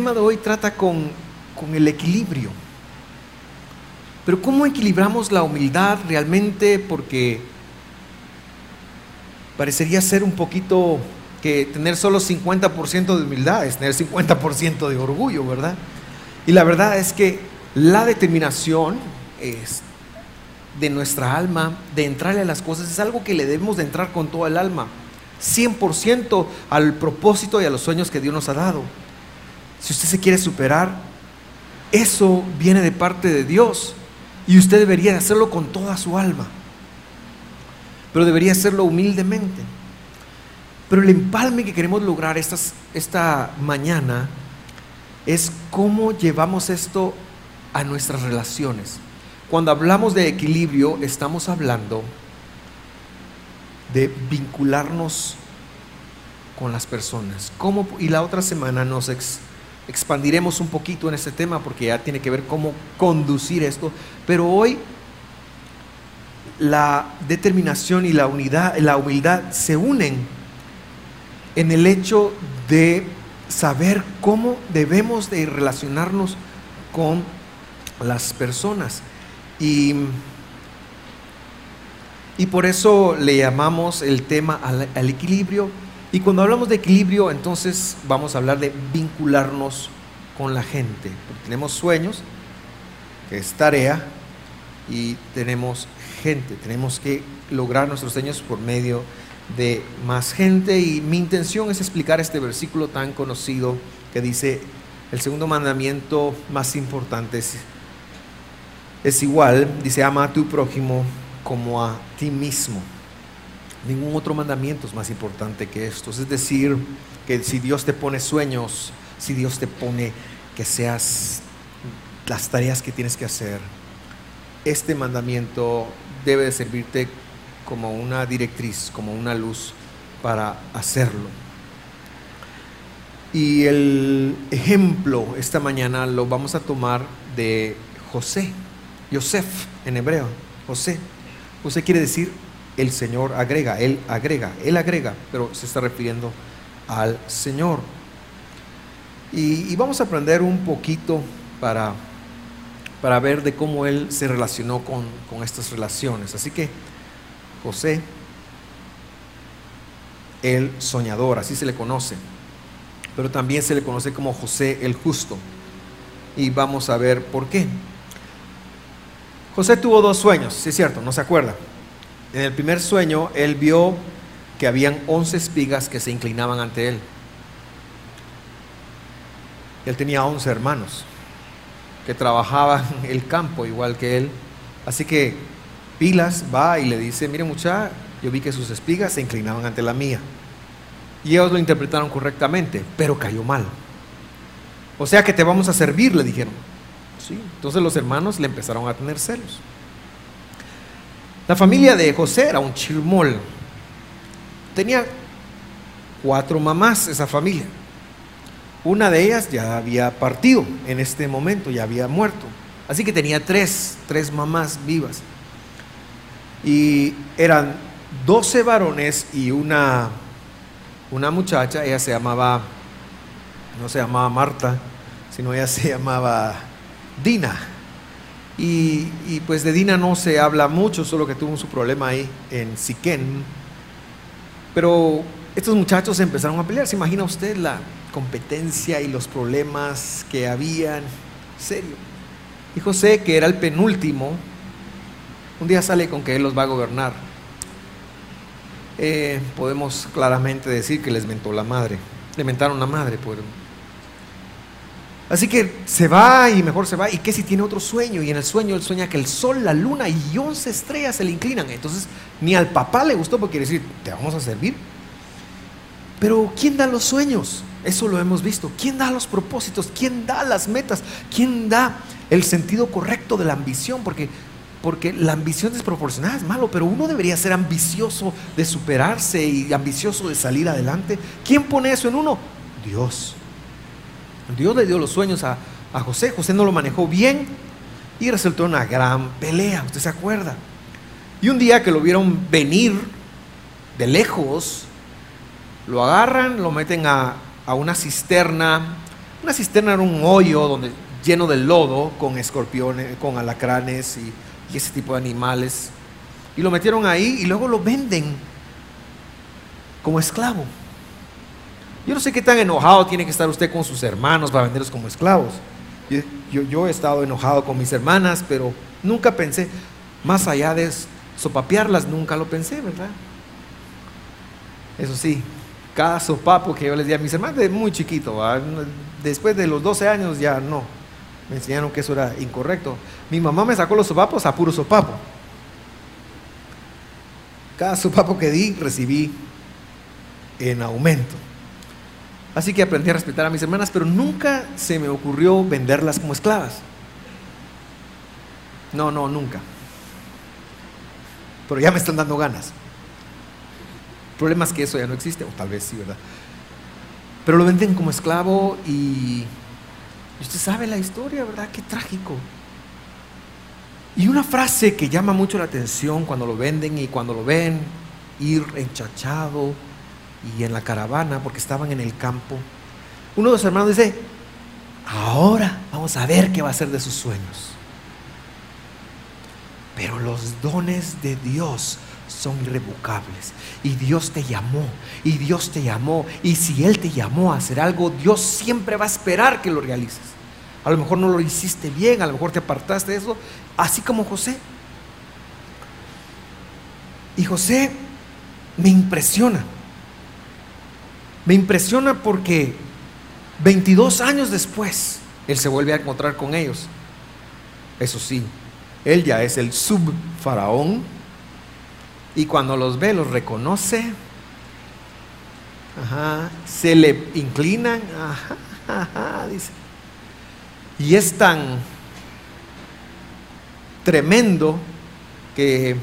tema de hoy trata con, con el equilibrio. Pero ¿cómo equilibramos la humildad realmente? Porque parecería ser un poquito que tener solo 50% de humildad es tener 50% de orgullo, ¿verdad? Y la verdad es que la determinación es de nuestra alma de entrarle a las cosas es algo que le debemos de entrar con toda el alma, 100% al propósito y a los sueños que Dios nos ha dado. Si usted se quiere superar, eso viene de parte de Dios y usted debería hacerlo con toda su alma, pero debería hacerlo humildemente. Pero el empalme que queremos lograr esta mañana es cómo llevamos esto a nuestras relaciones. Cuando hablamos de equilibrio, estamos hablando de vincularnos con las personas. ¿Cómo? Y la otra semana nos expandiremos un poquito en este tema porque ya tiene que ver cómo conducir esto. Pero hoy la determinación y la unidad, la humildad se unen en el hecho de saber cómo debemos de relacionarnos con las personas. Y, y por eso le llamamos el tema al, equilibrio. Y cuando hablamos de equilibrio, entonces vamos a hablar de vincularnos con la gente. tenemos sueños, que es tarea, y tenemos gente. Tenemos que lograr nuestros sueños por medio de más gente y mi intención es explicar este versículo tan conocido que dice, el segundo mandamiento más importante es, igual, dice, ama a tu prójimo como a ti mismo. Ningún otro mandamiento es más importante que estos. Es decir, que si Dios te pone sueños, si Dios te pone que seas las tareas que tienes que hacer, este mandamiento debe de servirte como una directriz, como una luz para hacerlo. Y el ejemplo esta mañana lo vamos a tomar de José, Yosef en hebreo, José. José quiere decir el Señor agrega, Él agrega, Él agrega, pero se está refiriendo al Señor. Y, vamos a aprender un poquito para, para ver de cómo Él se relacionó con, con estas relaciones. Así que José el soñador, así se le conoce, pero también se le conoce como José el justo. Y vamos a ver por qué. José tuvo dos sueños, si es cierto, no se acuerda. En el primer sueño él vio que habían once espigas que se inclinaban ante él. Él tenía once hermanos que trabajaban el campo igual que él. Así que Pilas va y le dice, mire muchacha, yo vi que sus espigas se inclinaban ante la mía. Y ellos lo interpretaron correctamente, pero cayó mal. O sea que te vamos a servir, le dijeron. ¿Sí? Entonces los hermanos le empezaron a tener celos. La familia de José era un chirmol. Tenía cuatro mamás esa familia. Una de ellas ya había partido en este momento, ya había muerto. Así que tenía tres, tres mamás vivas y eran 12 varones y una, una muchacha, ella se llamaba, no se llamaba Marta, sino ella se llamaba Dina. Y, pues de Dina no se habla mucho, solo que tuvo su problema ahí en Siquén. Pero estos muchachos empezaron a pelear. ¿Se imagina usted la competencia y los problemas que habían? Serio. Y José, que era el penúltimo, un día sale con que Él los va a gobernar. Eh, podemos claramente decir que les mentó la madre. Le mentaron la madre. Pues. Así que se va y mejor se va. ¿Y qué si tiene otro sueño? Y en el sueño él sueña que el sol, la luna y once estrellas se le inclinan. Entonces ni al papá le gustó porque quiere decir, te vamos a servir. Pero ¿quién da los sueños? Eso lo hemos visto. ¿Quién da los propósitos? ¿Quién da las metas? ¿Quién da el sentido correcto de la ambición? Porque porque la ambición desproporcionada es malo, pero uno debería ser ambicioso de superarse y ambicioso de salir adelante. ¿Quién pone eso en uno? Dios. Dios le dio los sueños a, José, José no lo manejó bien y resultó una gran pelea, usted se acuerda. Y un día que lo vieron venir de lejos, lo agarran, lo meten a, a una cisterna, Una cisterna era un hoyo donde, lleno de lodo con escorpiones, con alacranes y, y ese tipo de animales. Y lo metieron ahí y luego lo venden como esclavo. Yo no sé qué tan enojado tiene que estar usted con sus hermanos para venderlos como esclavos. Yo, he estado enojado con mis hermanas, pero nunca pensé, más allá de sopapearlas, nunca lo pensé, ¿verdad? Eso sí, cada sopapo que yo les di a mis hermanas de muy chiquito, después de los 12 años ya no, me enseñaron que eso era incorrecto. Mi mamá me sacó los sopapos a puro sopapo. Cada sopapo que di recibí en aumento. Así que aprendí a respetar a mis hermanas, pero nunca se me ocurrió venderlas como esclavas. No, no, nunca. Pero ya me están dando ganas. El problema es que eso ya no existe, o tal vez sí, ¿verdad? Pero lo venden como esclavo y usted sabe la historia, ¿verdad? Qué trágico. Y una frase que llama mucho la atención cuando lo venden y cuando lo ven ir enchachado, y en la caravana porque estaban en el campo. Uno de los hermanos dice, ahora vamos a ver qué va a ser de sus sueños. Pero los dones de Dios son irrevocables. Y Dios te llamó, y Dios te llamó. Y si Él te llamó a hacer algo, Dios siempre va a esperar que lo realices. A lo mejor no lo hiciste bien, a lo mejor te apartaste de eso, así como José. Y José me impresiona me impresiona porque 22 años después, él se vuelve a encontrar con ellos. Eso sí, él ya es el subfaraón y cuando los ve los reconoce, se le inclinan, dice. Y es tan tremendo que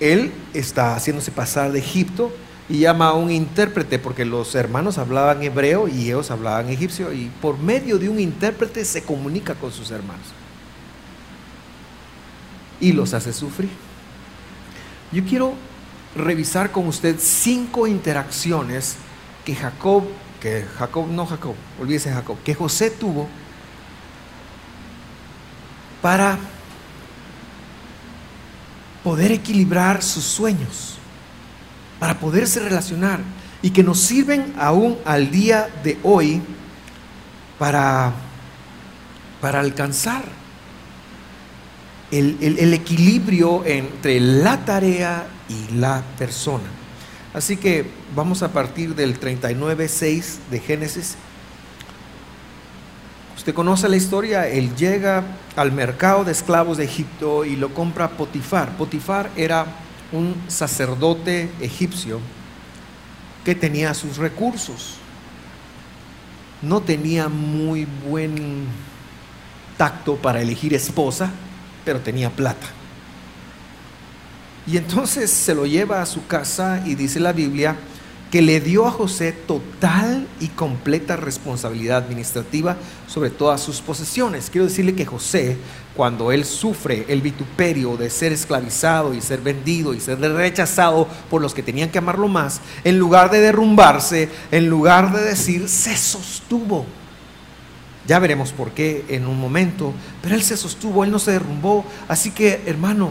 él está haciéndose pasar de Egipto y llama a un intérprete porque los hermanos hablaban hebreo y ellos hablaban egipcio y por medio de un intérprete se comunica con sus hermanos y los hace sufrir. Yo quiero revisar con usted cinco interacciones que Jacob, que Jacob, no Jacob, olvídese Jacob, que José tuvo para poder equilibrar sus sueños para poderse relacionar y que nos sirven aún al día de hoy para, para alcanzar el, el equilibrio entre la tarea y la persona. Así que vamos a partir del 39.6 de Génesis. Usted conoce la historia, él llega al mercado de esclavos de Egipto y lo compra Potifar. Potifar era un sacerdote egipcio que tenía sus recursos. No tenía muy buen tacto para elegir esposa, pero tenía plata. Y entonces se lo lleva a su casa y dice la Biblia que le dio a José total y completa responsabilidad administrativa sobre todas sus posesiones. Quiero decirle que José, cuando él sufre el vituperio de ser esclavizado y ser vendido y ser rechazado por los que tenían que amarlo más, en lugar de derrumbarse, en lugar de decir, se sostuvo. Ya veremos por qué en un momento, pero él se sostuvo, él no se derrumbó. Así que, hermano,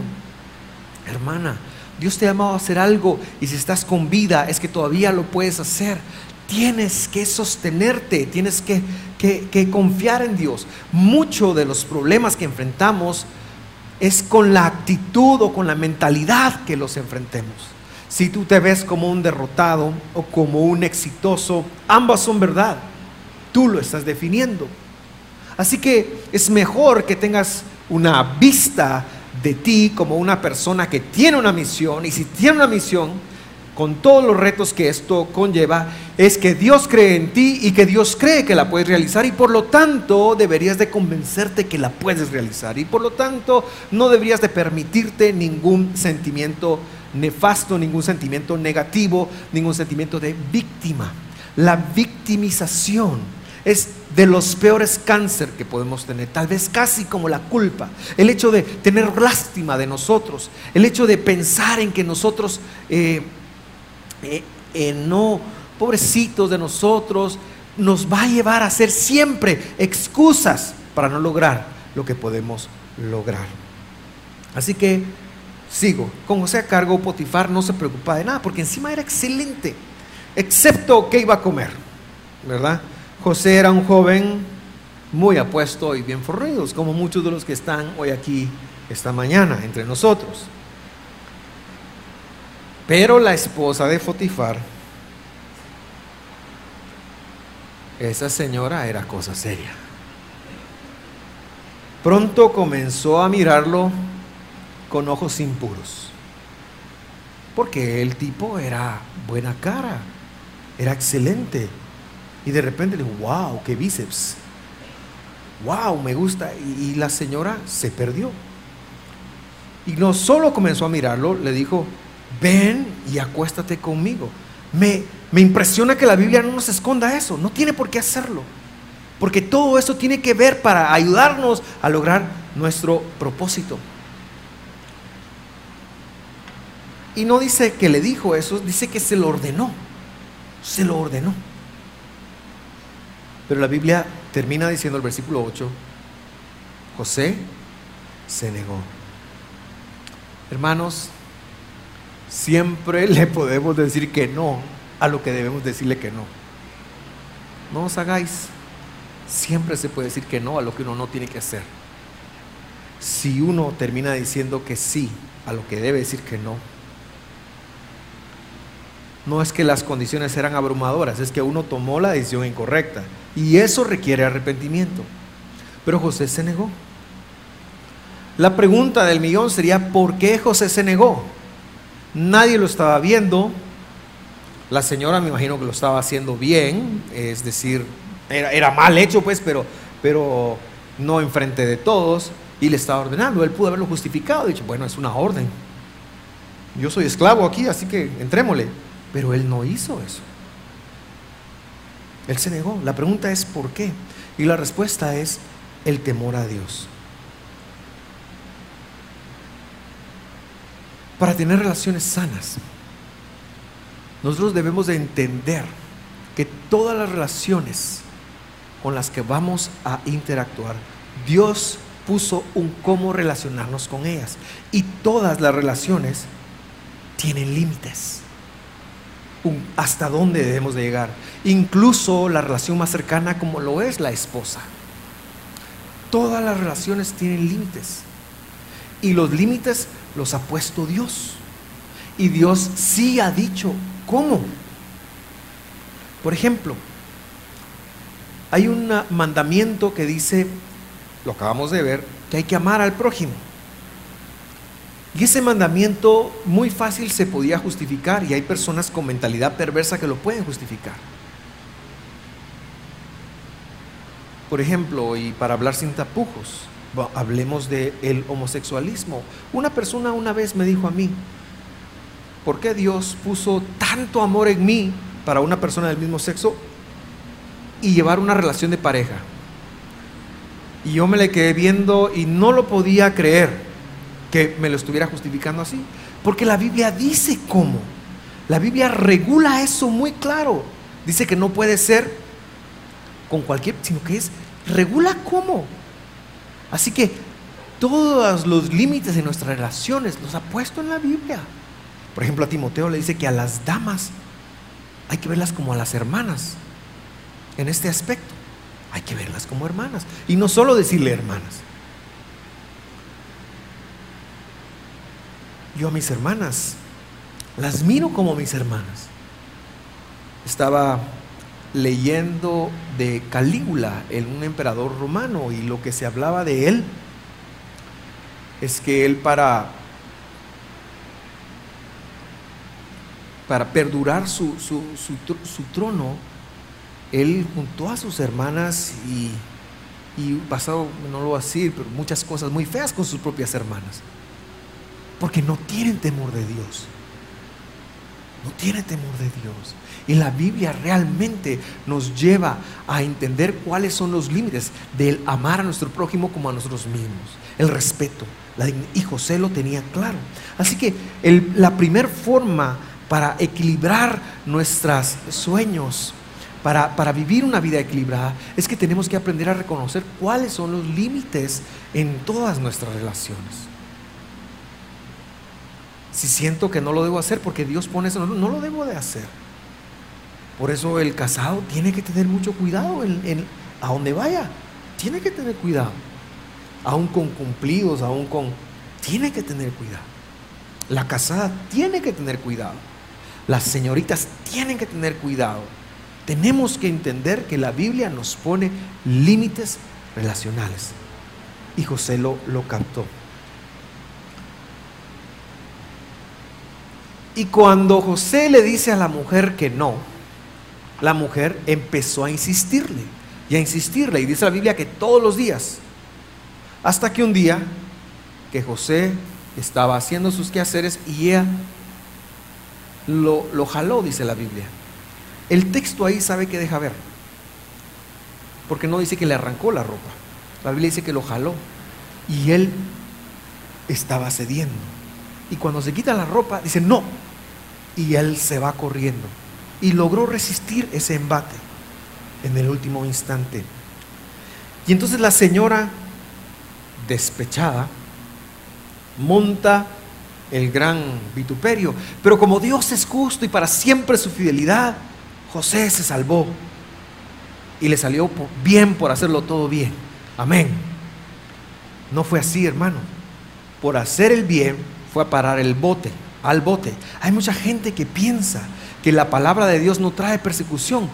hermana, Dios te ha llamado a hacer algo y si estás con vida es que todavía lo puedes hacer. Tienes que sostenerte, tienes que, que, confiar en Dios. Mucho de los problemas que enfrentamos es con la actitud o con la mentalidad que los enfrentemos. Si tú te ves como un derrotado o como un exitoso, ambas son verdad. Tú lo estás definiendo. Así que es mejor que tengas una vista de ti como una persona que tiene una misión y si tiene una misión, con todos los retos que esto conlleva, es que Dios cree en ti y que Dios cree que la puedes realizar y por lo tanto deberías de convencerte que la puedes realizar y por lo tanto no deberías de permitirte ningún sentimiento nefasto, ningún sentimiento negativo, ningún sentimiento de víctima. La victimización es de los peores cáncer que podemos tener, tal vez casi como la culpa, el hecho de tener lástima de nosotros, el hecho de pensar en que nosotros eh, eh, no, pobrecitos de nosotros, nos va a llevar a hacer siempre excusas para no lograr lo que podemos lograr. Así que sigo. Con José a cargo, Potifar no se preocupaba de nada, porque encima era excelente, excepto que iba a comer, ¿verdad? José era un joven muy apuesto y bien forrido, como muchos de los que están hoy aquí esta mañana entre nosotros. Pero la esposa de Potifar, esa señora era cosa seria. Pronto comenzó a mirarlo con ojos impuros. Porque el tipo era buena cara, era excelente. Y de repente le dijo, wow, qué bíceps. Wow, me gusta. Y, la señora se perdió. Y no solo comenzó a mirarlo, le dijo, ven y acuéstate conmigo. Me, me impresiona que la Biblia no nos esconda eso, no tiene por qué hacerlo. Porque todo eso tiene que ver para ayudarnos a lograr nuestro propósito. Y no dice que le dijo eso, dice que se lo ordenó. Se lo ordenó. Pero la Biblia termina diciendo el versículo 8, José se negó. Hermanos, siempre le podemos decir que no a lo que debemos decirle que no. No os hagáis. Siempre se puede decir que no a lo que uno no tiene que hacer. Si uno termina diciendo que sí a lo que debe decir que no, no es que las condiciones eran abrumadoras, es que uno tomó la decisión incorrecta. Y eso requiere arrepentimiento. Pero José se negó. La pregunta del millón sería, ¿por qué José se negó? Nadie lo estaba viendo. La señora me imagino que lo estaba haciendo bien, es decir, era, mal hecho pues, pero, pero no enfrente de todos. Y le estaba ordenando. Él pudo haberlo justificado. Dicho, bueno, es una orden. Yo soy esclavo aquí, así que entrémosle. Pero él no hizo eso. Él se negó. La pregunta es ¿por qué? Y la respuesta es el temor a Dios. Para tener relaciones sanas, nosotros debemos de entender que todas las relaciones con las que vamos a interactuar, Dios puso un cómo relacionarnos con ellas. Y todas las relaciones tienen límites hasta dónde debemos de llegar. Incluso la relación más cercana como lo es la esposa. Todas las relaciones tienen límites. Y los límites los ha puesto Dios. Y Dios sí ha dicho cómo. Por ejemplo, hay un mandamiento que dice, lo acabamos de ver, que hay que amar al prójimo. Y ese mandamiento muy fácil se podía justificar y hay personas con mentalidad perversa que lo pueden justificar. Por ejemplo, y para hablar sin tapujos, hablemos del el homosexualismo. Una persona una vez me dijo a mí, ¿por qué Dios puso tanto amor en mí para una persona del mismo sexo y llevar una relación de pareja? Y yo me le quedé viendo y no lo podía creer que me lo estuviera justificando así. Porque la Biblia dice cómo. La Biblia regula eso muy claro. Dice que no puede ser con cualquier, sino que es, regula cómo. Así que todos los límites de nuestras relaciones los ha puesto en la Biblia. Por ejemplo, a Timoteo le dice que a las damas hay que verlas como a las hermanas en este aspecto. Hay que verlas como hermanas. Y no solo decirle hermanas. yo a mis hermanas las miro como mis hermanas. Estaba leyendo de Calígula, un emperador romano, y lo que se hablaba de él es que él para, para perdurar su, su, trono, él juntó a sus hermanas y, y no lo voy a decir, pero muchas cosas muy feas con sus propias hermanas. Porque no tienen temor de Dios. No tienen temor de Dios. Y la Biblia realmente nos lleva a entender cuáles son los límites del amar a nuestro prójimo como a nosotros mismos. El respeto. y José lo tenía claro. Así que la primera forma para equilibrar nuestros sueños, para, para vivir una vida equilibrada es que tenemos que aprender a reconocer cuáles son los límites en todas nuestras relaciones. Si siento que no lo debo hacer porque Dios pone eso, no, lo debo de hacer. Por eso el casado tiene que tener mucho cuidado en, a donde vaya. Tiene que tener cuidado. Aún con cumplidos, aún con... Tiene que tener cuidado. La casada tiene que tener cuidado. Las señoritas tienen que tener cuidado. Tenemos que entender que la Biblia nos pone límites relacionales. Y José lo, lo captó. Y cuando José le dice a la mujer que no, la mujer empezó a insistirle y a insistirle. Y dice la Biblia que todos los días, hasta que un día que José estaba haciendo sus quehaceres y ella lo, lo jaló, dice la Biblia. El texto ahí sabe que deja ver, porque no dice que le arrancó la ropa. La Biblia dice que lo jaló y él estaba cediendo. Y cuando se quita la ropa, dice no. Y él se va corriendo. Y logró resistir ese embate en el último instante. Y entonces la señora, despechada, monta el gran vituperio. Pero como Dios es justo y para siempre su fidelidad, José se salvó. Y le salió bien por hacerlo todo bien. Amén. No fue así, hermano. Por hacer el bien fue a parar el bote, al bote. Hay mucha gente que piensa que la palabra de Dios no trae persecución.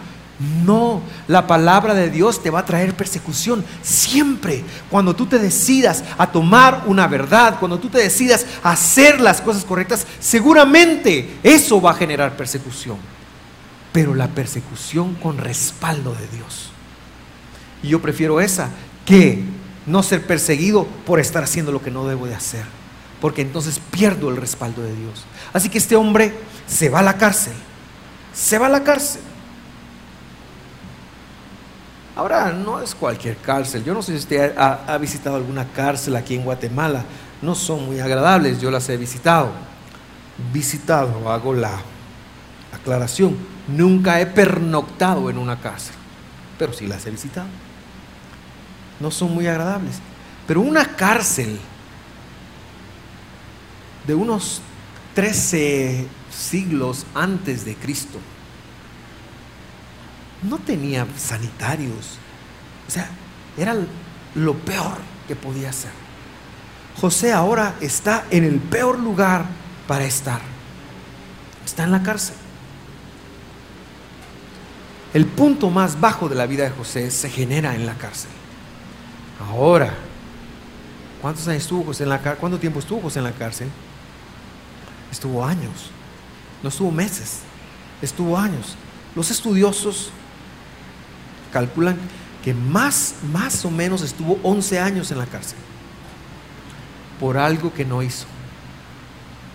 No, la palabra de Dios te va a traer persecución siempre. Cuando tú te decidas a tomar una verdad, cuando tú te decidas a hacer las cosas correctas, seguramente eso va a generar persecución. Pero la persecución con respaldo de Dios. Y yo prefiero esa que no ser perseguido por estar haciendo lo que no debo de hacer. Porque entonces pierdo el respaldo de Dios. Así que este hombre se va a la cárcel. Se va a la cárcel Ahora, no es cualquier cárcel. Yo no sé si usted ha, visitado alguna cárcel aquí en Guatemala. No son muy agradables, yo las he visitado. Visitado, hago la aclaración. Nunca he pernoctado en una cárcel, pero sí las he visitado. No son muy agradables. Pero una cárcel de unos 13 siglos antes de Cristo no tenía sanitarios. O sea, era lo peor que podía ser. José ahora está en el peor lugar para estar. Está en la cárcel. El punto más bajo de la vida de José se genera en la cárcel. Ahora, ¿cuántos años estuvo José en la cárcel? ¿Cuánto tiempo estuvo José en la cárcel? Estuvo años. No estuvo meses. Estuvo años. Los estudiosos calculan que más, más o menos estuvo 11 años en la cárcel por algo que no hizo.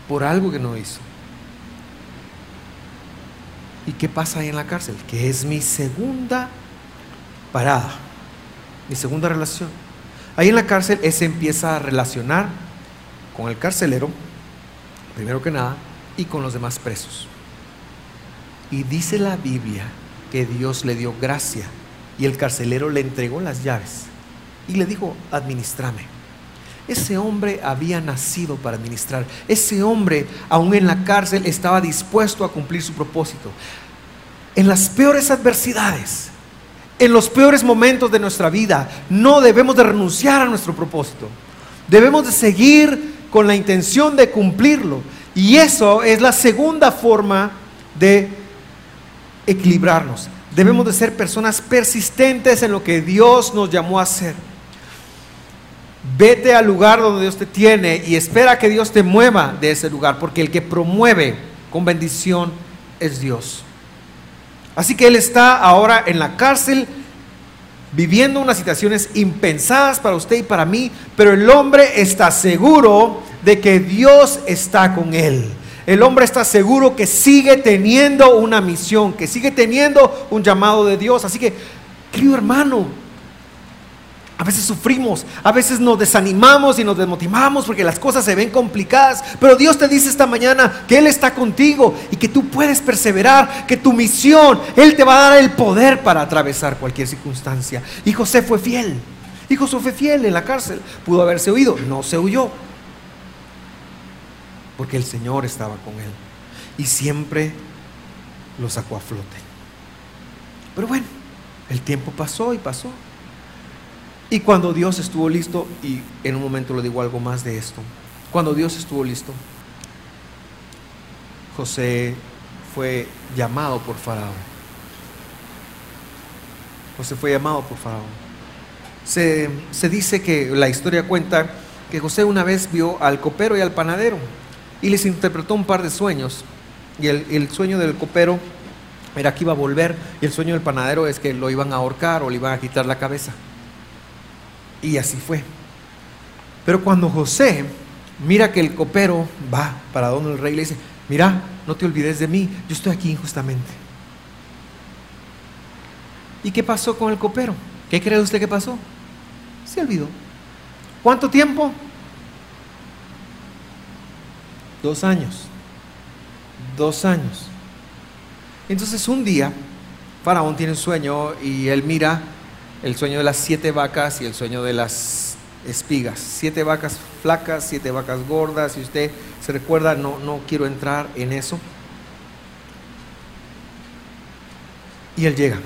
Por algo que no hizo. ¿Y qué pasa ahí en la cárcel? Que es mi segunda parada, mi segunda relación. Ahí en la cárcel se empieza a relacionar con el carcelero, primero que nada, y con los demás presos. Y dice la Biblia que Dios le dio gracia y el carcelero le entregó las llaves y le dijo, administrame. Ese hombre había nacido para administrar. Ese hombre, aún en la cárcel, estaba dispuesto a cumplir su propósito. En las peores adversidades, en los peores momentos de nuestra vida, no debemos de renunciar a nuestro propósito. Debemos de seguir con la intención de cumplirlo. Y eso es la segunda forma de equilibrarnos. Debemos de ser personas persistentes en lo que Dios nos llamó a hacer. Vete al lugar donde Dios te tiene y espera que Dios te mueva de ese lugar, porque el que promueve con bendición es Dios. Así que Él está ahora en la cárcel viviendo unas situaciones impensadas para usted y para mí, pero el hombre está seguro de que Dios está con él el hombre está seguro que sigue teniendo una misión, que sigue teniendo un llamado de Dios. Así que, querido hermano, A veces sufrimos, a veces nos desanimamos y nos desmotivamos porque las cosas se ven complicadas. Pero Dios te dice esta mañana que Él está contigo y que tú puedes perseverar, que tu misión, Él te va a dar el poder para atravesar cualquier circunstancia. Y José fue fiel. Y José fue fiel en la cárcel. Pudo haberse huido, no se huyó. Porque el Señor estaba con Él. Y siempre lo sacó a flote. Pero bueno, el tiempo pasó y pasó. Y cuando Dios estuvo listo, y en un momento le digo algo más de esto, cuando Dios estuvo listo, José fue llamado por Faraón. José fue llamado por Faraón. Se, se, dice que la historia cuenta que José una vez vio al copero y al panadero y les interpretó un par de sueños. Y el, el sueño del copero era que iba a volver y el sueño del panadero es que lo iban a ahorcar o le iban a quitar la cabeza. Y así fue. Pero cuando José mira que el copero va para donde el rey le dice, mira, no te olvides de mí, yo estoy aquí injustamente. ¿Y qué pasó con el copero? ¿Qué cree usted que pasó? Se olvidó. ¿Cuánto tiempo? Dos años. Dos años. Entonces un día, Faraón tiene un sueño y él mira el sueño de las siete vacas y el sueño de las espigas. Siete vacas flacas, siete vacas gordas. Si usted se recuerda, no, no quiero entrar en eso. Y él llega.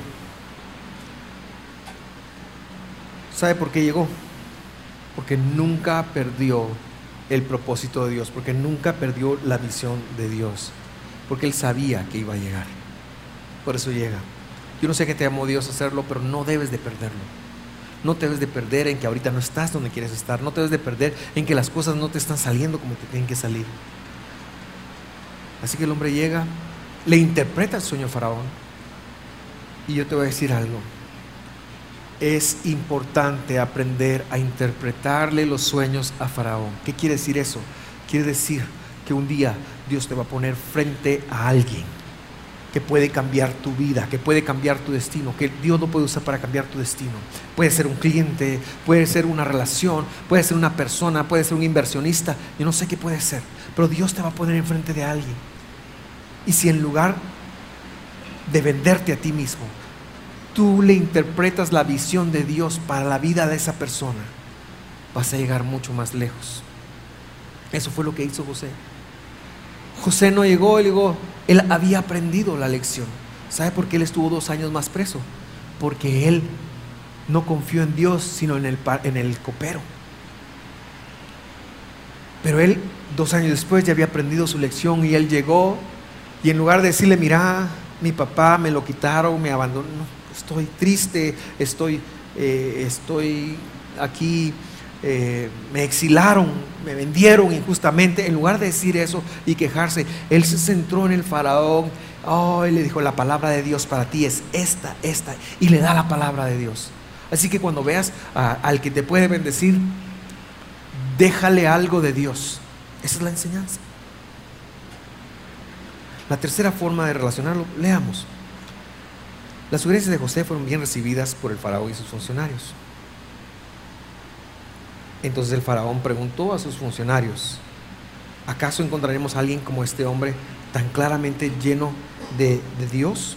¿Sabe por qué llegó? Porque nunca perdió el propósito de Dios, porque nunca perdió la visión de Dios, porque él sabía que iba a llegar. Por eso llega. Yo no sé qué te llamó Dios a hacerlo, pero no debes de perderlo. No te debes de perder en que ahorita no estás donde quieres estar. No te debes de perder en que las cosas no te están saliendo como te tienen que salir. Así que el hombre llega, le interpreta el sueño a Faraón. Y yo te voy a decir algo. Es importante aprender a interpretarle los sueños a Faraón. ¿Qué quiere decir eso? Quiere decir que un día Dios te va a poner frente a alguien que puede cambiar tu vida, que puede cambiar tu destino, que Dios no puede usar para cambiar tu destino. Puede ser un cliente, puede ser una relación, puede ser una persona, puede ser un inversionista, yo no sé qué puede ser, pero Dios te va a poner enfrente de alguien. Y si en lugar de venderte a ti mismo, tú le interpretas la visión de Dios para la vida de esa persona, vas a llegar mucho más lejos. Eso fue lo que hizo José. José no llegó, él llegó, él había aprendido la lección. ¿Sabe por qué él estuvo dos años más preso? Porque él no confió en Dios, sino en el, en el copero. Pero él, dos años después, ya había aprendido su lección y él llegó y en lugar de decirle, mira, mi papá me lo quitaron, me abandonó, estoy triste, estoy, eh, estoy aquí eh, me exilaron, me vendieron injustamente. En lugar de decir eso y quejarse, él se centró en el faraón. Oh, y le dijo, la palabra de Dios para ti es esta, esta. Y le da la palabra de Dios. Así que cuando veas al que te puede bendecir, déjale algo de Dios. Esa es la enseñanza. La tercera forma de relacionarlo, leamos. Las sugerencias de José fueron bien recibidas por el faraón y sus funcionarios. Entonces el faraón preguntó a sus funcionarios, ¿acaso encontraremos a alguien como este hombre tan claramente lleno de, Dios?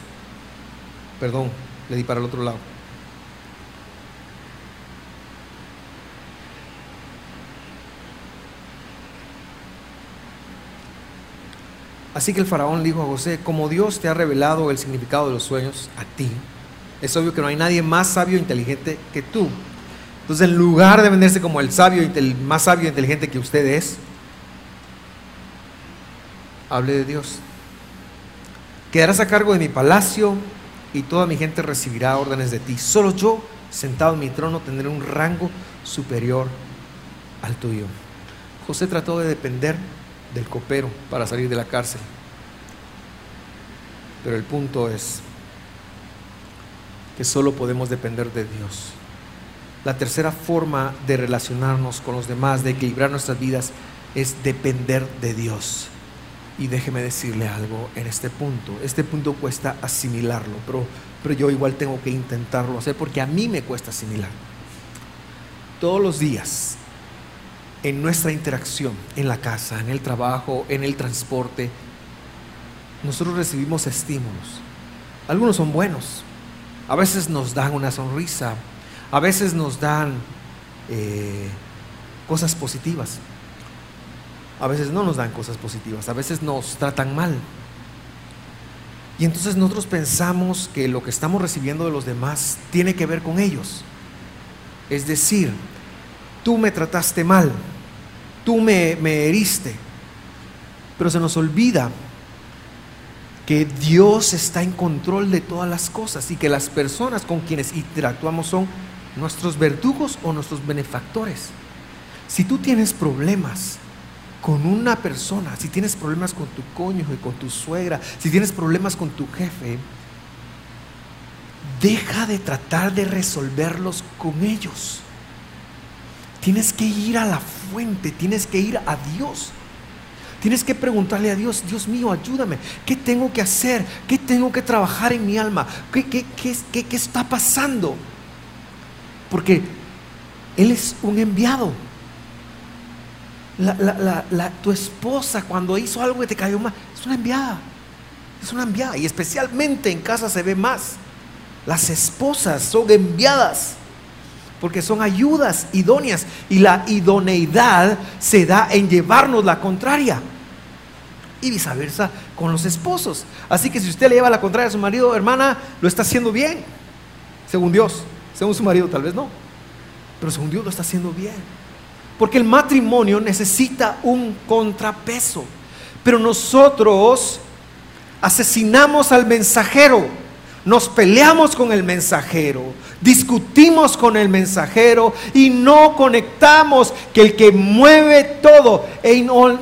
Perdón, le di para el otro lado. Así que el faraón dijo a José, como Dios te ha revelado el significado de los sueños a ti, es obvio que no hay nadie más sabio e inteligente que tú. Entonces, en lugar de venderse como el sabio, el más sabio e inteligente que usted es, hable de Dios. Quedarás a cargo de mi palacio y toda mi gente recibirá órdenes de ti. Solo yo, sentado en mi trono, tendré un rango superior al tuyo. José trató de depender del copero para salir de la cárcel. Pero el punto es que solo podemos depender de Dios. La tercera forma de relacionarnos con los demás, de equilibrar nuestras vidas, es depender de Dios. Y déjeme decirle algo en este punto. Este punto cuesta asimilarlo, pero, pero yo igual tengo que intentarlo hacer porque a mí me cuesta asimilar. todos los días, en nuestra interacción, en la casa, en el trabajo, en el transporte, nosotros recibimos estímulos. Algunos son buenos, a veces nos dan una sonrisa, a veces nos dan eh, cosas positivas, a veces no nos dan cosas positivas, a veces nos tratan mal. Y entonces nosotros pensamos que lo que estamos recibiendo de los demás tiene que ver con ellos. Es decir, tú me trataste mal, tú me, me heriste, pero se nos olvida que Dios está en control de todas las cosas y que las personas con quienes interactuamos son nuestros verdugos o nuestros benefactores. Si tú tienes problemas con una persona, si tienes problemas con tu cónyuge, con tu suegra, si tienes problemas con tu jefe, deja de tratar de resolverlos con ellos. Tienes que ir a la fuente, tienes que ir a Dios. Tienes que preguntarle a Dios, Dios mío, ayúdame. ¿Qué tengo que hacer? ¿Qué tengo que trabajar en mi alma? ¿Qué, qué, qué, qué está pasando? Porque Él es un enviado. Tu esposa cuando hizo algo que te cayó mal, es una enviada. Es una enviada. Y especialmente en casa se ve más. Las esposas son enviadas porque son ayudas idóneas y la idoneidad se da en llevarnos la contraria y viceversa con los esposos. Así que si usted le lleva la contraria a su marido, hermana, lo está haciendo bien, según Dios. Según su marido tal vez no, pero según Dios lo está haciendo bien. Porque el matrimonio necesita un contrapeso. Pero nosotros asesinamos al mensajero nos peleamos con el mensajero, discutimos con el mensajero y no conectamos que el que mueve todo,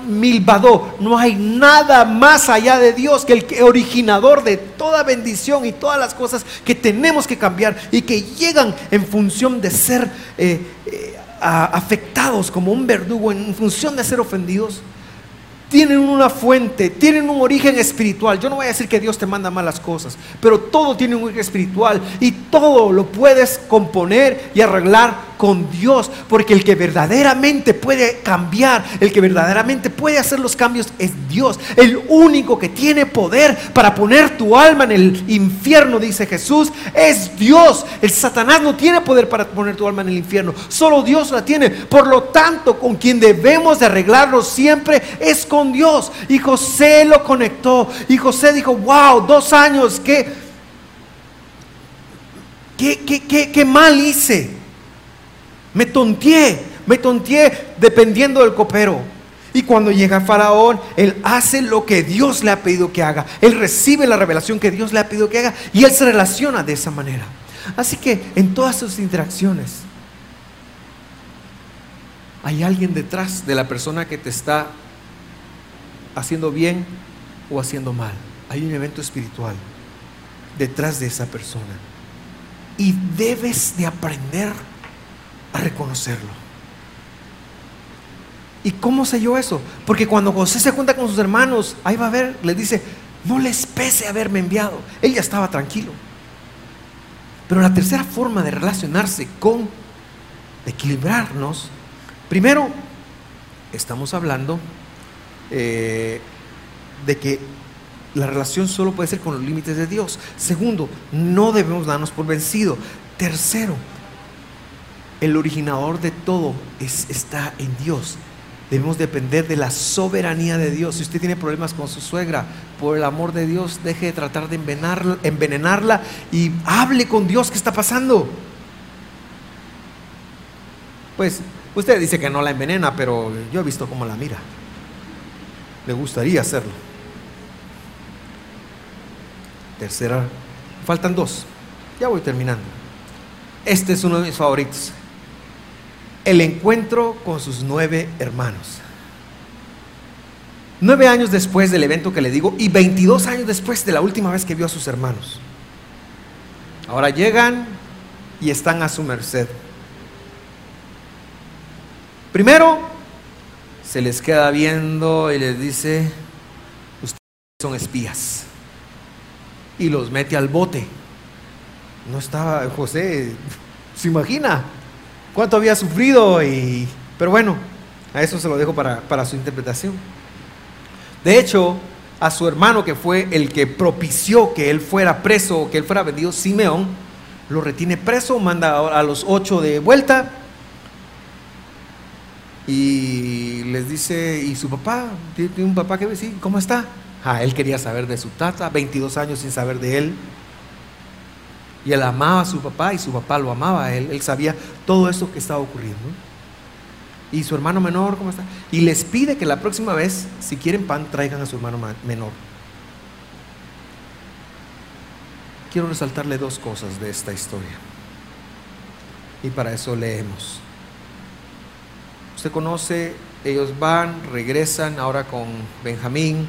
milvado, no hay nada más allá de Dios que el originador de toda bendición y todas las cosas que tenemos que cambiar y que llegan en función de ser eh, eh, afectados como un verdugo, en función de ser ofendidos tienen una fuente, tienen un origen espiritual. Yo no voy a decir que Dios te manda malas cosas, pero todo tiene un origen espiritual y todo lo puedes componer y arreglar con Dios, porque el que verdaderamente puede cambiar, el que verdaderamente puede hacer los cambios es Dios, el único que tiene poder para poner tu alma en el infierno, dice Jesús, es Dios. El Satanás no tiene poder para poner tu alma en el infierno, solo Dios la tiene. Por lo tanto, con quien debemos de arreglarlo siempre es con Dios. Y José lo conectó y José dijo, wow, dos años, qué, qué, qué, qué mal hice. Me tonteé, me tonteé dependiendo del copero. Y cuando llega Faraón, él hace lo que Dios le ha pedido que haga. Él recibe la revelación que Dios le ha pedido que haga y él se relaciona de esa manera. Así que en todas sus interacciones hay alguien detrás de la persona que te está haciendo bien o haciendo mal. Hay un evento espiritual detrás de esa persona. Y debes de aprender a reconocerlo. ¿Y cómo yo eso? Porque cuando José se junta con sus hermanos, ahí va a ver, le dice, no les pese haberme enviado. Él ya estaba tranquilo. Pero la tercera forma de relacionarse con, de equilibrarnos, primero, estamos hablando eh, de que la relación solo puede ser con los límites de Dios. Segundo, no debemos darnos por vencido. Tercero, el originador de todo es, está en Dios. Debemos depender de la soberanía de Dios. Si usted tiene problemas con su suegra, por el amor de Dios, deje de tratar de envenenarla y hable con Dios qué está pasando. Pues usted dice que no la envenena, pero yo he visto cómo la mira. Le gustaría hacerlo. Tercera, faltan dos. Ya voy terminando. Este es uno de mis favoritos el encuentro con sus nueve hermanos. Nueve años después del evento que le digo y 22 años después de la última vez que vio a sus hermanos. Ahora llegan y están a su merced. Primero, se les queda viendo y les dice, ustedes son espías. Y los mete al bote. No estaba José, ¿se imagina? Cuánto había sufrido y... Pero bueno, a eso se lo dejo para, para su interpretación. De hecho, a su hermano que fue el que propició que él fuera preso que él fuera vendido, Simeón, lo retiene preso, manda a los ocho de vuelta y les dice, ¿y su papá? ¿Tiene un papá que? Sí, ¿cómo está? Ah, él quería saber de su tata, 22 años sin saber de él. Y él amaba a su papá y su papá lo amaba a él. Él sabía todo esto que estaba ocurriendo. Y su hermano menor, ¿cómo está? Y les pide que la próxima vez, si quieren pan, traigan a su hermano menor. Quiero resaltarle dos cosas de esta historia. Y para eso leemos. Usted conoce, ellos van, regresan ahora con Benjamín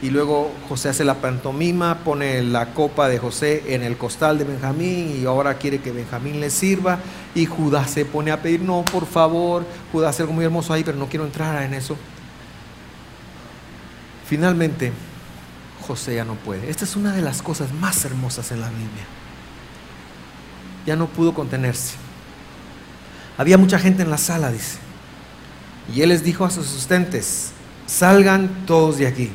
y luego José hace la pantomima, pone la copa de José en el costal de Benjamín y ahora quiere que Benjamín le sirva y Judá se pone a pedir, no, por favor, Judá hace algo muy hermoso ahí, pero no quiero entrar en eso. Finalmente, José ya no puede. Esta es una de las cosas más hermosas en la Biblia. Ya no pudo contenerse. Había mucha gente en la sala, dice. Y él les dijo a sus asistentes, salgan todos de aquí.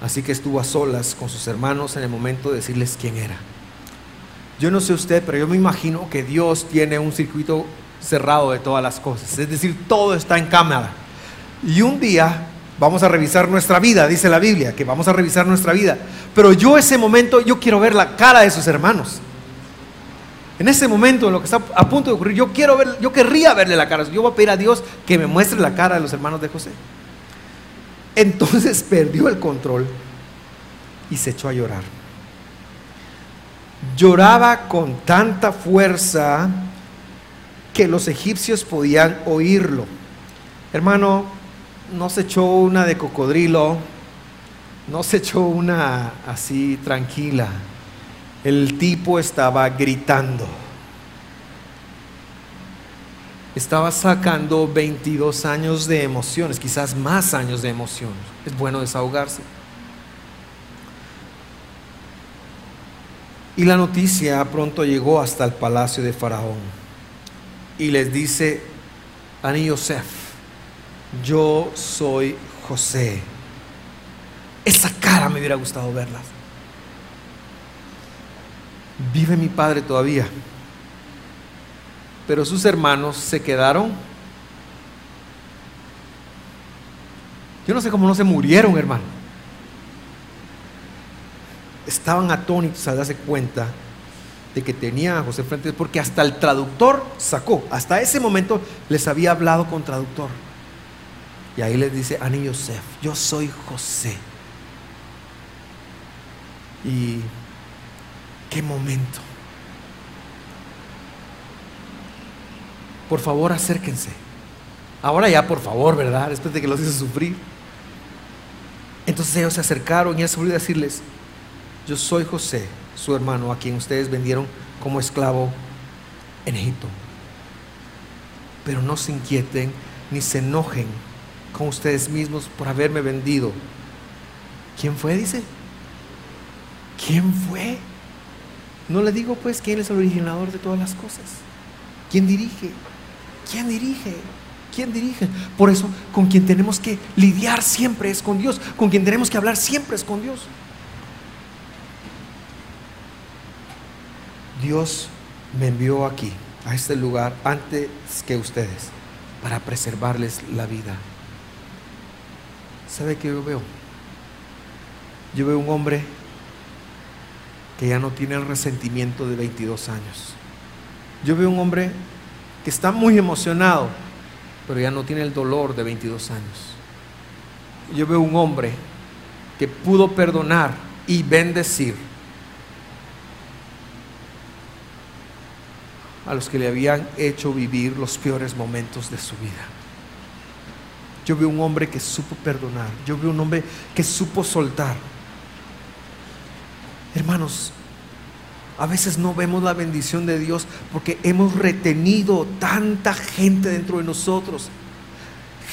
Así que estuvo a solas con sus hermanos en el momento de decirles quién era. Yo no sé usted, pero yo me imagino que Dios tiene un circuito cerrado de todas las cosas. Es decir, todo está en cámara. Y un día vamos a revisar nuestra vida, dice la Biblia, que vamos a revisar nuestra vida. Pero yo ese momento, yo quiero ver la cara de sus hermanos. En ese momento, en lo que está a punto de ocurrir, yo quiero ver, yo querría verle la cara. Yo voy a pedir a Dios que me muestre la cara de los hermanos de José. Entonces perdió el control y se echó a llorar. Lloraba con tanta fuerza que los egipcios podían oírlo. Hermano, no se echó una de cocodrilo, no se echó una así tranquila. El tipo estaba gritando estaba sacando 22 años de emociones, quizás más años de emociones. Es bueno desahogarse. Y la noticia pronto llegó hasta el palacio de Faraón. Y les dice, Ani Yosef, yo soy José. Esa cara me hubiera gustado verla. Vive mi padre todavía pero sus hermanos se quedaron. Yo no sé cómo no se murieron, hermano. Estaban atónitos al darse cuenta de que tenía a José frente, porque hasta el traductor sacó, hasta ese momento les había hablado con traductor. Y ahí les dice, Ani Yosef, yo soy José. Y qué momento. Por favor acérquense. Ahora ya, por favor, ¿verdad? Después de que los hizo sufrir. Entonces ellos se acercaron y él se volvió a decirles, yo soy José, su hermano, a quien ustedes vendieron como esclavo en Egipto. Pero no se inquieten ni se enojen con ustedes mismos por haberme vendido. ¿Quién fue? Dice. ¿Quién fue? No le digo pues quién es el originador de todas las cosas. ¿Quién dirige? ¿Quién dirige? ¿Quién dirige? Por eso, con quien tenemos que lidiar siempre es con Dios. Con quien tenemos que hablar siempre es con Dios. Dios me envió aquí, a este lugar, antes que ustedes, para preservarles la vida. ¿Sabe qué yo veo? Yo veo un hombre que ya no tiene el resentimiento de 22 años. Yo veo un hombre que está muy emocionado, pero ya no tiene el dolor de 22 años. Yo veo un hombre que pudo perdonar y bendecir a los que le habían hecho vivir los peores momentos de su vida. Yo veo un hombre que supo perdonar. Yo veo un hombre que supo soltar. Hermanos, a veces no vemos la bendición de Dios porque hemos retenido tanta gente dentro de nosotros.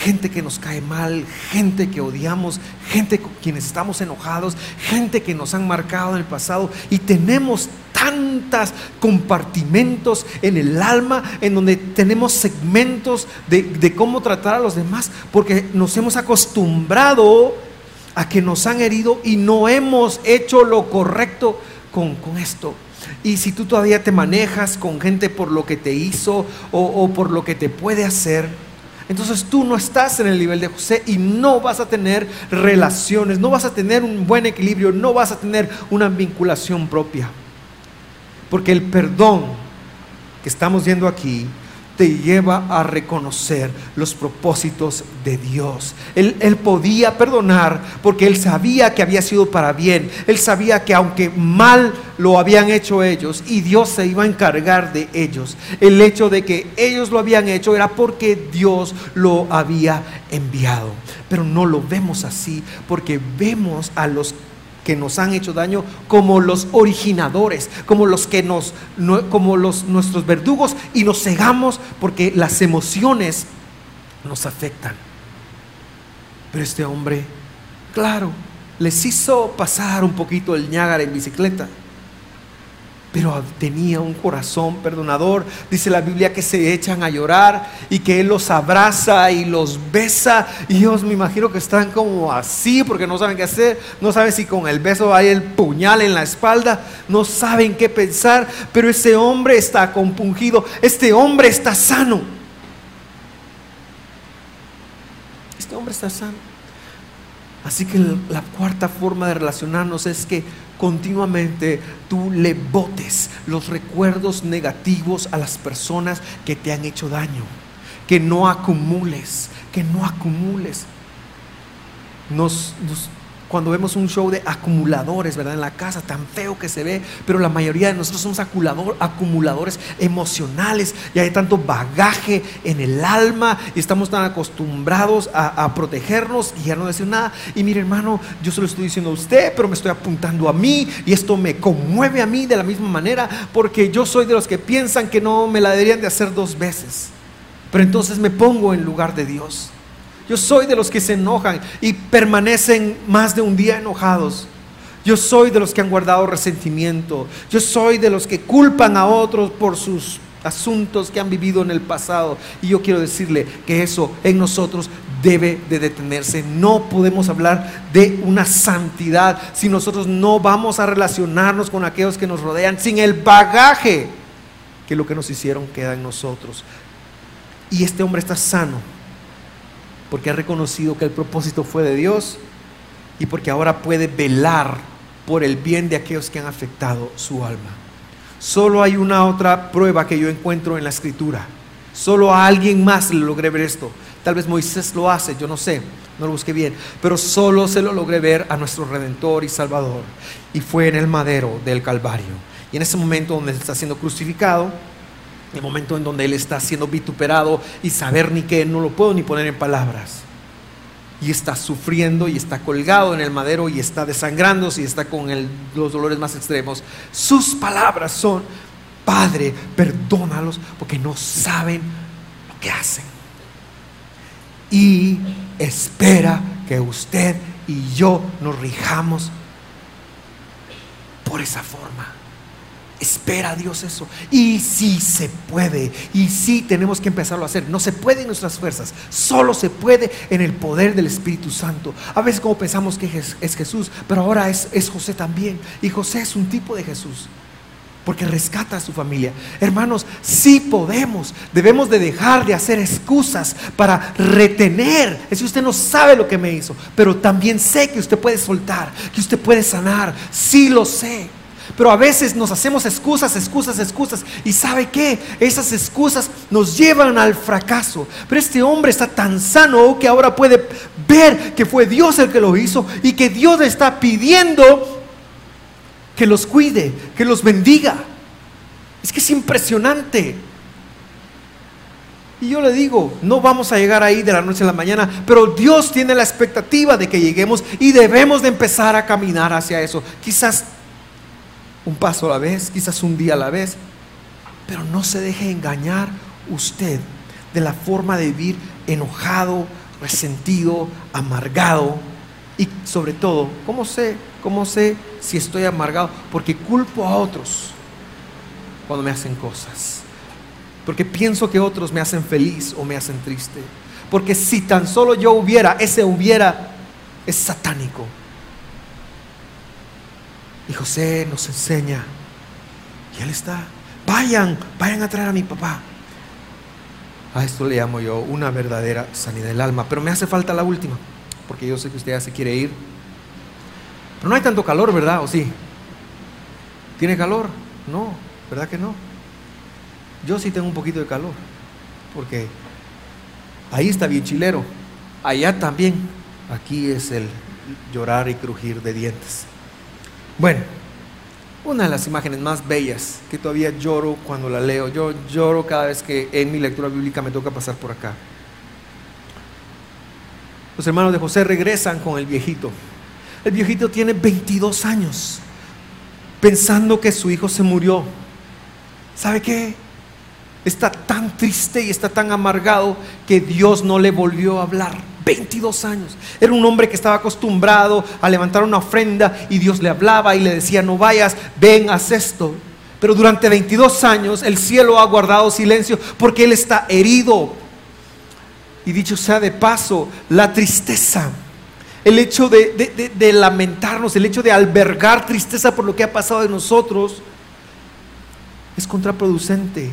Gente que nos cae mal, gente que odiamos, gente con quienes estamos enojados, gente que nos han marcado en el pasado y tenemos tantos compartimentos en el alma, en donde tenemos segmentos de, de cómo tratar a los demás, porque nos hemos acostumbrado a que nos han herido y no hemos hecho lo correcto con, con esto. Y si tú todavía te manejas con gente por lo que te hizo o, o por lo que te puede hacer, entonces tú no estás en el nivel de José y no vas a tener relaciones, no vas a tener un buen equilibrio, no vas a tener una vinculación propia. Porque el perdón que estamos viendo aquí te lleva a reconocer los propósitos de Dios. Él, podía perdonar porque él sabía que había sido para bien. Él sabía que aunque mal lo habían hecho ellos y Dios se iba a encargar de ellos, el hecho de que ellos lo habían hecho era porque Dios lo había enviado. Pero no lo vemos así porque vemos a los que nos han hecho daño como los originadores, como los que nos, como los, nuestros verdugos y nos cegamos porque las emociones nos afectan. Pero este hombre, claro, les hizo pasar un poquito el ñagar en bicicleta pero tenía un corazón perdonador. Dice la Biblia que se echan a llorar y que Él los abraza y los besa. Y Dios me imagino que están como así porque no saben qué hacer. No saben si con el beso hay el puñal en la espalda. No saben qué pensar. Pero ese hombre está compungido. Este hombre está sano. Este hombre está sano. Así que la cuarta forma de relacionarnos es que continuamente tú le botes los recuerdos negativos a las personas que te han hecho daño. Que no acumules, que no acumules. Nos, cuando vemos un show de acumuladores, ¿verdad? En la casa, tan feo que se ve, pero la mayoría de nosotros somos acumuladores emocionales y hay tanto bagaje en el alma y estamos tan acostumbrados a, protegernos y ya no decir nada. Y mire, hermano, yo se lo estoy diciendo a usted, pero me estoy apuntando a mí y esto me conmueve a mí de la misma manera porque yo soy de los que piensan que no me la deberían de hacer dos veces. Pero entonces me pongo en lugar de Dios. Yo soy de los que se enojan y permanecen más de un día enojados. Yo soy de los que han guardado resentimiento. Yo soy de los que culpan a otros por sus asuntos que han vivido en el pasado. Y yo quiero decirle que eso en nosotros debe de detenerse. No podemos hablar de una santidad si nosotros no vamos a relacionarnos con aquellos que nos rodean sin el bagaje que lo que nos hicieron queda en nosotros. Y este hombre está sano porque ha reconocido que el propósito fue de Dios y porque ahora puede velar por el bien de aquellos que han afectado su alma. Solo hay una otra prueba que yo encuentro en la escritura. Solo a alguien más le logré ver esto. Tal vez Moisés lo hace, yo no sé, no lo busqué bien, pero solo se lo logré ver a nuestro Redentor y Salvador. Y fue en el madero del Calvario. Y en ese momento donde está siendo crucificado, el momento en donde Él está siendo vituperado y saber ni qué, no lo puedo ni poner en palabras. Y está sufriendo y está colgado en el madero y está desangrándose y está con los dolores más extremos. Sus palabras son, Padre, perdónalos porque no saben lo que hacen. Y espera que usted y yo nos rijamos por esa forma. Espera Dios eso. Y si se puede. Y si tenemos que empezarlo a hacer. No se puede en nuestras fuerzas. Solo se puede en el poder del Espíritu Santo. A veces como pensamos que es Jesús. Pero ahora es, es José también. Y José es un tipo de Jesús. Porque rescata a su familia. Hermanos, si podemos. Debemos de dejar de hacer excusas para retener. Es que usted no sabe lo que me hizo. Pero también sé que usted puede soltar. Que usted puede sanar. Sí lo sé. Pero a veces nos hacemos excusas, excusas, excusas. Y sabe qué? Esas excusas nos llevan al fracaso. Pero este hombre está tan sano que ahora puede ver que fue Dios el que lo hizo y que Dios le está pidiendo que los cuide, que los bendiga. Es que es impresionante. Y yo le digo, no vamos a llegar ahí de la noche a la mañana, pero Dios tiene la expectativa de que lleguemos y debemos de empezar a caminar hacia eso. Quizás un paso a la vez, quizás un día a la vez, pero no se deje engañar usted de la forma de vivir enojado, resentido, amargado y sobre todo, ¿cómo sé? ¿Cómo sé si estoy amargado? Porque culpo a otros cuando me hacen cosas. Porque pienso que otros me hacen feliz o me hacen triste. Porque si tan solo yo hubiera, ese hubiera es satánico. Y José nos enseña. Y él está. Vayan, vayan a traer a mi papá. A esto le llamo yo una verdadera sanidad del alma. Pero me hace falta la última. Porque yo sé que usted ya se quiere ir. Pero no hay tanto calor, ¿verdad? ¿O sí? ¿Tiene calor? No, ¿verdad que no? Yo sí tengo un poquito de calor. Porque ahí está bien chilero. Allá también. Aquí es el llorar y crujir de dientes. Bueno, una de las imágenes más bellas que todavía lloro cuando la leo. Yo lloro cada vez que en mi lectura bíblica me toca pasar por acá. Los hermanos de José regresan con el viejito. El viejito tiene 22 años pensando que su hijo se murió. ¿Sabe qué? Está tan triste y está tan amargado que Dios no le volvió a hablar. 22 años. Era un hombre que estaba acostumbrado a levantar una ofrenda y Dios le hablaba y le decía, no vayas, ven, haz esto. Pero durante 22 años el cielo ha guardado silencio porque Él está herido. Y dicho sea de paso, la tristeza, el hecho de, lamentarnos, el hecho de albergar tristeza por lo que ha pasado de nosotros, es contraproducente.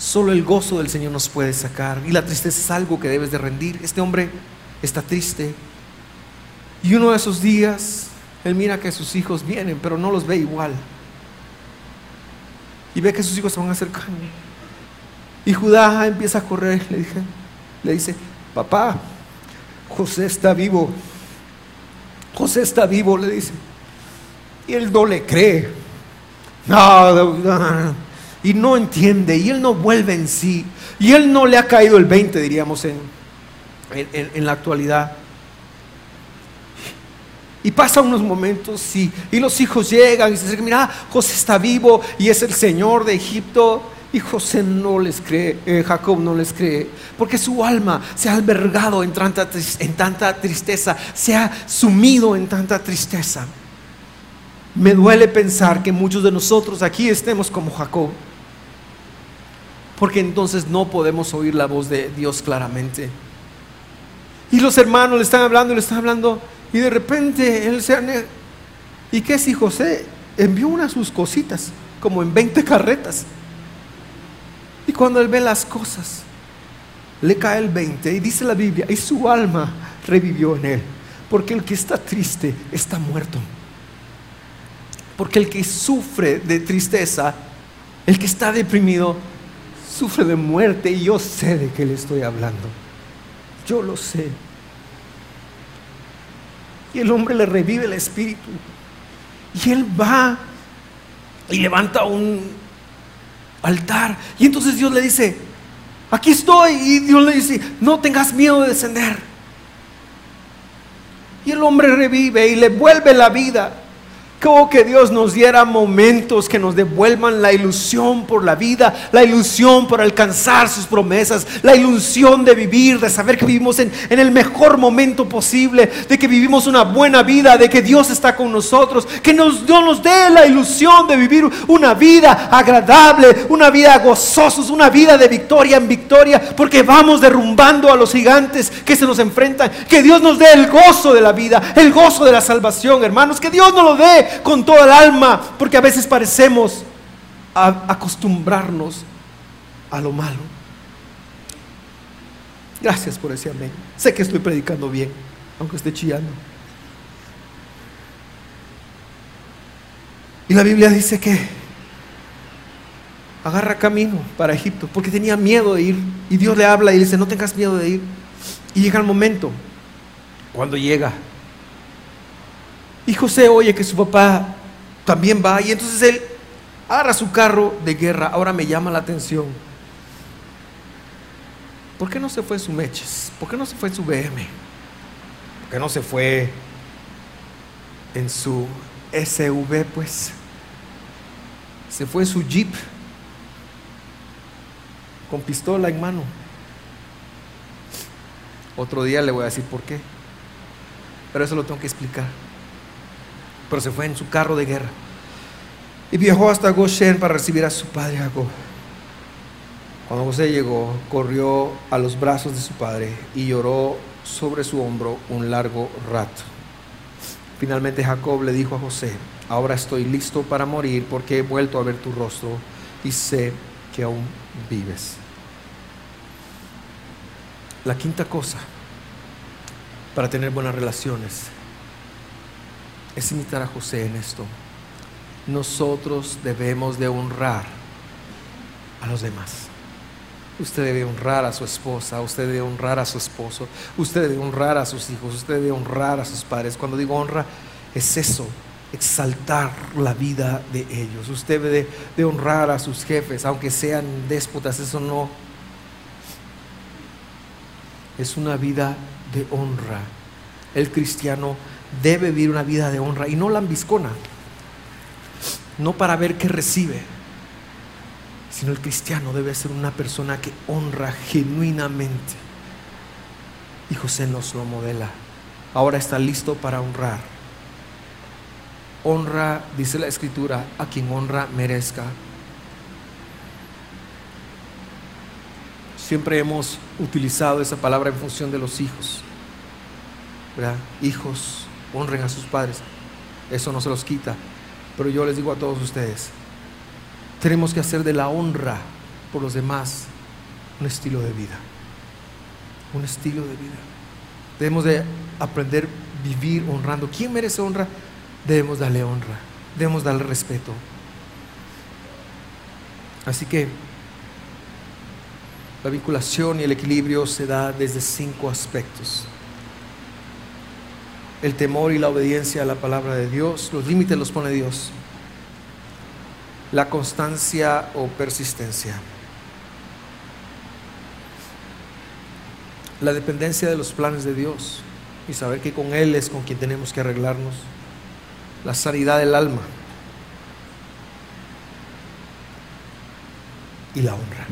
Solo el gozo del Señor nos puede sacar. Y la tristeza es algo que debes de rendir. Este hombre está triste. Y uno de esos días, él mira que sus hijos vienen, pero no los ve igual. Y ve que sus hijos se van acercando. Y Judá empieza a correr. Le, dije, le dice, papá, José está vivo. José está vivo, le dice. Y él no le cree. No, no, no y no entiende y él no vuelve en sí y él no le ha caído el 20, diríamos en, en, la actualidad. Y pasa unos momentos, sí, y los hijos llegan y dicen, mira, José está vivo y es el Señor de Egipto. Y José no les cree, eh, Jacob no les cree, porque su alma se ha albergado en tanta, en tanta tristeza, se ha sumido en tanta tristeza. Me duele pensar que muchos de nosotros aquí estemos como Jacob porque entonces no podemos oír la voz de Dios claramente. Y los hermanos le están hablando, le están hablando, y de repente él se... ¿Y qué si José envió una de sus cositas, como en 20 carretas? Y cuando él ve las cosas, le cae el 20 y dice la Biblia, y su alma revivió en él, porque el que está triste está muerto. Porque el que sufre de tristeza, el que está deprimido, sufre de muerte y yo sé de qué le estoy hablando. Yo lo sé. Y el hombre le revive el espíritu. Y él va y levanta un altar. Y entonces Dios le dice, aquí estoy. Y Dios le dice, no tengas miedo de descender. Y el hombre revive y le vuelve la vida. Como que Dios nos diera momentos que nos devuelvan la ilusión por la vida, la ilusión por alcanzar sus promesas, la ilusión de vivir, de saber que vivimos en, el mejor momento posible, de que vivimos una buena vida, de que Dios está con nosotros, que nos, Dios nos dé la ilusión de vivir una vida agradable, una vida gozosos, una vida de victoria en victoria, porque vamos derrumbando a los gigantes que se nos enfrentan. Que Dios nos dé el gozo de la vida, el gozo de la salvación, hermanos, que Dios nos lo dé con toda el alma, porque a veces parecemos acostumbrarnos a lo malo. Gracias por ese amén. Sé que estoy predicando bien, aunque esté chillando. Y la Biblia dice que agarra camino para Egipto, porque tenía miedo de ir. Y Dios le habla y dice, no tengas miedo de ir. Y llega el momento, cuando llega, y José oye que su papá también va y entonces él agarra su carro de guerra. Ahora me llama la atención. ¿Por qué no se fue su Meches? ¿Por qué no se fue su BM? ¿Por qué no se fue en su SUV pues? Se fue en su Jeep con pistola en mano. Otro día le voy a decir por qué. Pero eso lo tengo que explicar pero se fue en su carro de guerra. Y viajó hasta Goshen para recibir a su padre Jacob. Cuando José llegó, corrió a los brazos de su padre y lloró sobre su hombro un largo rato. Finalmente Jacob le dijo a José, ahora estoy listo para morir porque he vuelto a ver tu rostro y sé que aún vives. La quinta cosa para tener buenas relaciones es imitar a José en esto. Nosotros debemos de honrar a los demás. Usted debe honrar a su esposa, usted debe honrar a su esposo, usted debe honrar a sus hijos, usted debe honrar a sus padres. Cuando digo honra, es eso, exaltar la vida de ellos. Usted debe de, honrar a sus jefes, aunque sean déspotas, eso no. Es una vida de honra. El cristiano debe vivir una vida de honra y no lambiscona, no para ver qué recibe sino el cristiano debe ser una persona que honra genuinamente. Y José nos lo modela. Ahora está listo para honrar. Honra, dice la escritura, a quien honra merezca. Siempre hemos utilizado esa palabra en función de los hijos. Hijos, honren a sus padres. Eso no se los quita. Pero yo les digo a todos ustedes, tenemos que hacer de la honra por los demás un estilo de vida. Un estilo de vida. Debemos de aprender a vivir honrando. ¿Quién merece honra? Debemos darle honra. Debemos darle respeto. Así que la vinculación y el equilibrio se da desde cinco aspectos. El temor y la obediencia a la palabra de Dios, los límites los pone Dios la constancia o persistencia. La dependencia de los planes de Dios y saber que con Él es con quien tenemos que arreglarnos. La sanidad del alma y la honra.